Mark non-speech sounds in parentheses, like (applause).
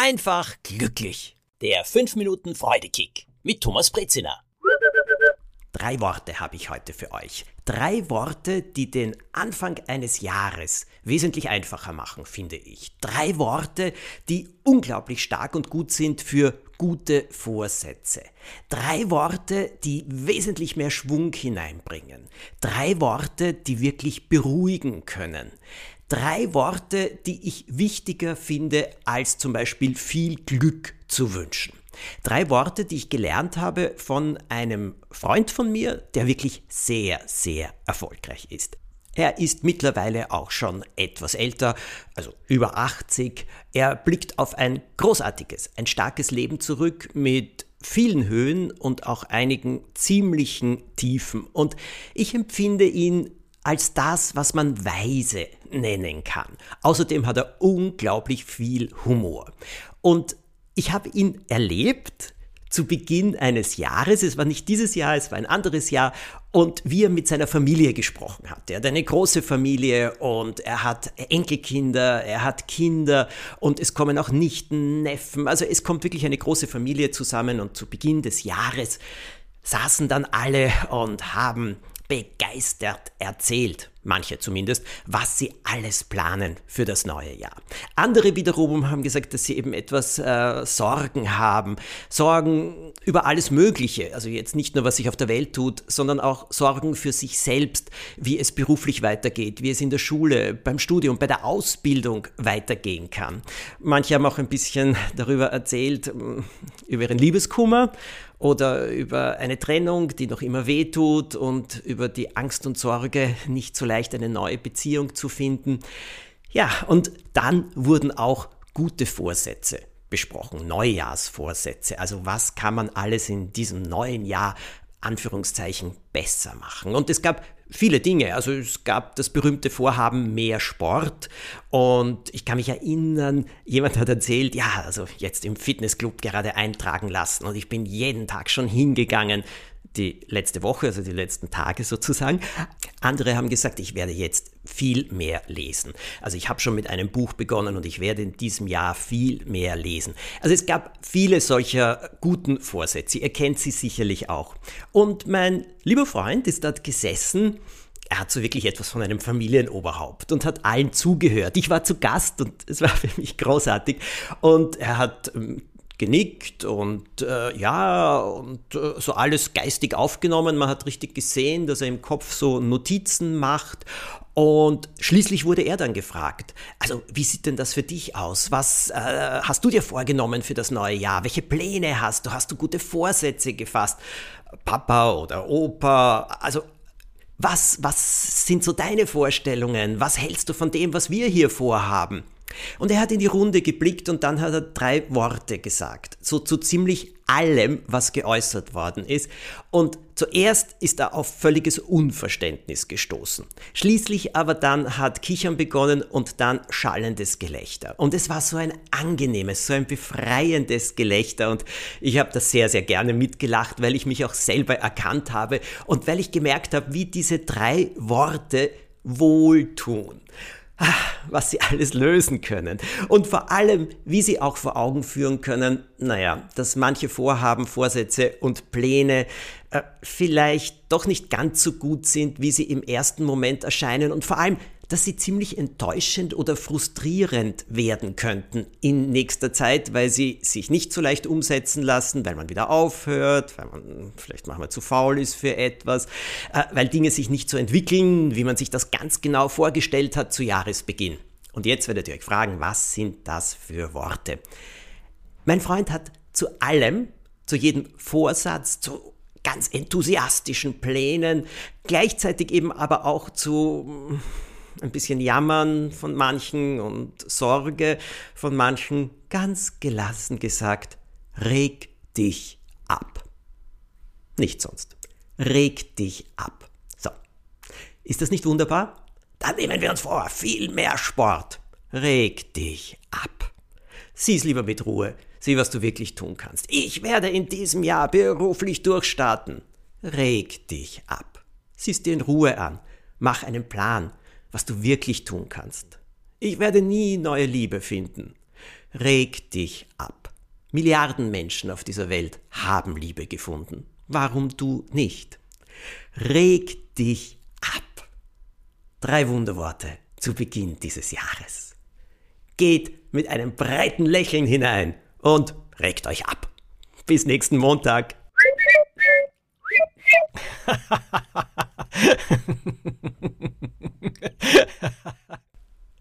einfach glücklich. Der 5 Minuten Freudekick mit Thomas Brezina. Drei Worte habe ich heute für euch. Drei Worte, die den Anfang eines Jahres wesentlich einfacher machen, finde ich. Drei Worte, die unglaublich stark und gut sind für gute Vorsätze. Drei Worte, die wesentlich mehr Schwung hineinbringen. Drei Worte, die wirklich beruhigen können. Drei Worte, die ich wichtiger finde, als zum Beispiel viel Glück zu wünschen. Drei Worte, die ich gelernt habe von einem Freund von mir, der wirklich sehr, sehr erfolgreich ist. Er ist mittlerweile auch schon etwas älter, also über 80. Er blickt auf ein großartiges, ein starkes Leben zurück mit vielen Höhen und auch einigen ziemlichen Tiefen. Und ich empfinde ihn als das, was man weise nennen kann. Außerdem hat er unglaublich viel Humor. Und ich habe ihn erlebt zu Beginn eines Jahres, es war nicht dieses Jahr, es war ein anderes Jahr, und wie er mit seiner Familie gesprochen hat. Er hat eine große Familie und er hat Enkelkinder, er hat Kinder und es kommen auch Nichten, Neffen, also es kommt wirklich eine große Familie zusammen und zu Beginn des Jahres saßen dann alle und haben begeistert erzählt, manche zumindest, was sie alles planen für das neue Jahr. Andere wiederum haben gesagt, dass sie eben etwas äh, Sorgen haben, Sorgen über alles Mögliche, also jetzt nicht nur, was sich auf der Welt tut, sondern auch Sorgen für sich selbst, wie es beruflich weitergeht, wie es in der Schule, beim Studium, bei der Ausbildung weitergehen kann. Manche haben auch ein bisschen darüber erzählt, über ihren Liebeskummer oder über eine Trennung, die noch immer wehtut und über die Angst und Sorge, nicht so leicht eine neue Beziehung zu finden. Ja, und dann wurden auch gute Vorsätze besprochen, Neujahrsvorsätze. Also was kann man alles in diesem neuen Jahr Anführungszeichen besser machen. Und es gab viele Dinge. Also es gab das berühmte Vorhaben mehr Sport und ich kann mich erinnern, jemand hat erzählt, ja, also jetzt im Fitnessclub gerade eintragen lassen und ich bin jeden Tag schon hingegangen die letzte Woche, also die letzten Tage sozusagen. Andere haben gesagt, ich werde jetzt viel mehr lesen. Also ich habe schon mit einem Buch begonnen und ich werde in diesem Jahr viel mehr lesen. Also es gab viele solcher guten Vorsätze. Ihr kennt sie sicherlich auch. Und mein lieber Freund ist dort gesessen er hat so wirklich etwas von einem Familienoberhaupt und hat allen zugehört. Ich war zu Gast und es war (laughs) für mich großartig. Und er hat ähm, genickt und äh, ja, und äh, so alles geistig aufgenommen. Man hat richtig gesehen, dass er im Kopf so Notizen macht. Und schließlich wurde er dann gefragt, also wie sieht denn das für dich aus? Was äh, hast du dir vorgenommen für das neue Jahr? Welche Pläne hast du? Hast du gute Vorsätze gefasst? Papa oder Opa? Also was, was sind so deine Vorstellungen? Was hältst du von dem, was wir hier vorhaben? Und er hat in die Runde geblickt und dann hat er drei Worte gesagt, so zu ziemlich allem, was geäußert worden ist. Und zuerst ist er auf völliges Unverständnis gestoßen. Schließlich aber dann hat Kichern begonnen und dann schallendes Gelächter. Und es war so ein angenehmes, so ein befreiendes Gelächter. Und ich habe das sehr, sehr gerne mitgelacht, weil ich mich auch selber erkannt habe und weil ich gemerkt habe, wie diese drei Worte wohltun was sie alles lösen können. Und vor allem, wie sie auch vor Augen führen können, naja, dass manche Vorhaben, Vorsätze und Pläne äh, vielleicht doch nicht ganz so gut sind, wie sie im ersten Moment erscheinen und vor allem, dass sie ziemlich enttäuschend oder frustrierend werden könnten in nächster Zeit, weil sie sich nicht so leicht umsetzen lassen, weil man wieder aufhört, weil man vielleicht manchmal zu faul ist für etwas, äh, weil Dinge sich nicht so entwickeln, wie man sich das ganz genau vorgestellt hat zu Jahresbeginn. Und jetzt werdet ihr euch fragen, was sind das für Worte? Mein Freund hat zu allem, zu jedem Vorsatz, zu ganz enthusiastischen Plänen, gleichzeitig eben aber auch zu ein bisschen Jammern von manchen und Sorge von manchen, ganz gelassen gesagt, reg dich ab. Nicht sonst. Reg dich ab. So. Ist das nicht wunderbar? Dann nehmen wir uns vor, viel mehr Sport. Reg dich ab. Sieh's lieber mit Ruhe. Sieh, was du wirklich tun kannst. Ich werde in diesem Jahr beruflich durchstarten. Reg dich ab. Sieh's dir in Ruhe an. Mach einen Plan was du wirklich tun kannst. Ich werde nie neue Liebe finden. Reg dich ab. Milliarden Menschen auf dieser Welt haben Liebe gefunden. Warum du nicht? Reg dich ab. Drei Wunderworte zu Beginn dieses Jahres. Geht mit einem breiten Lächeln hinein und regt euch ab. Bis nächsten Montag. (laughs)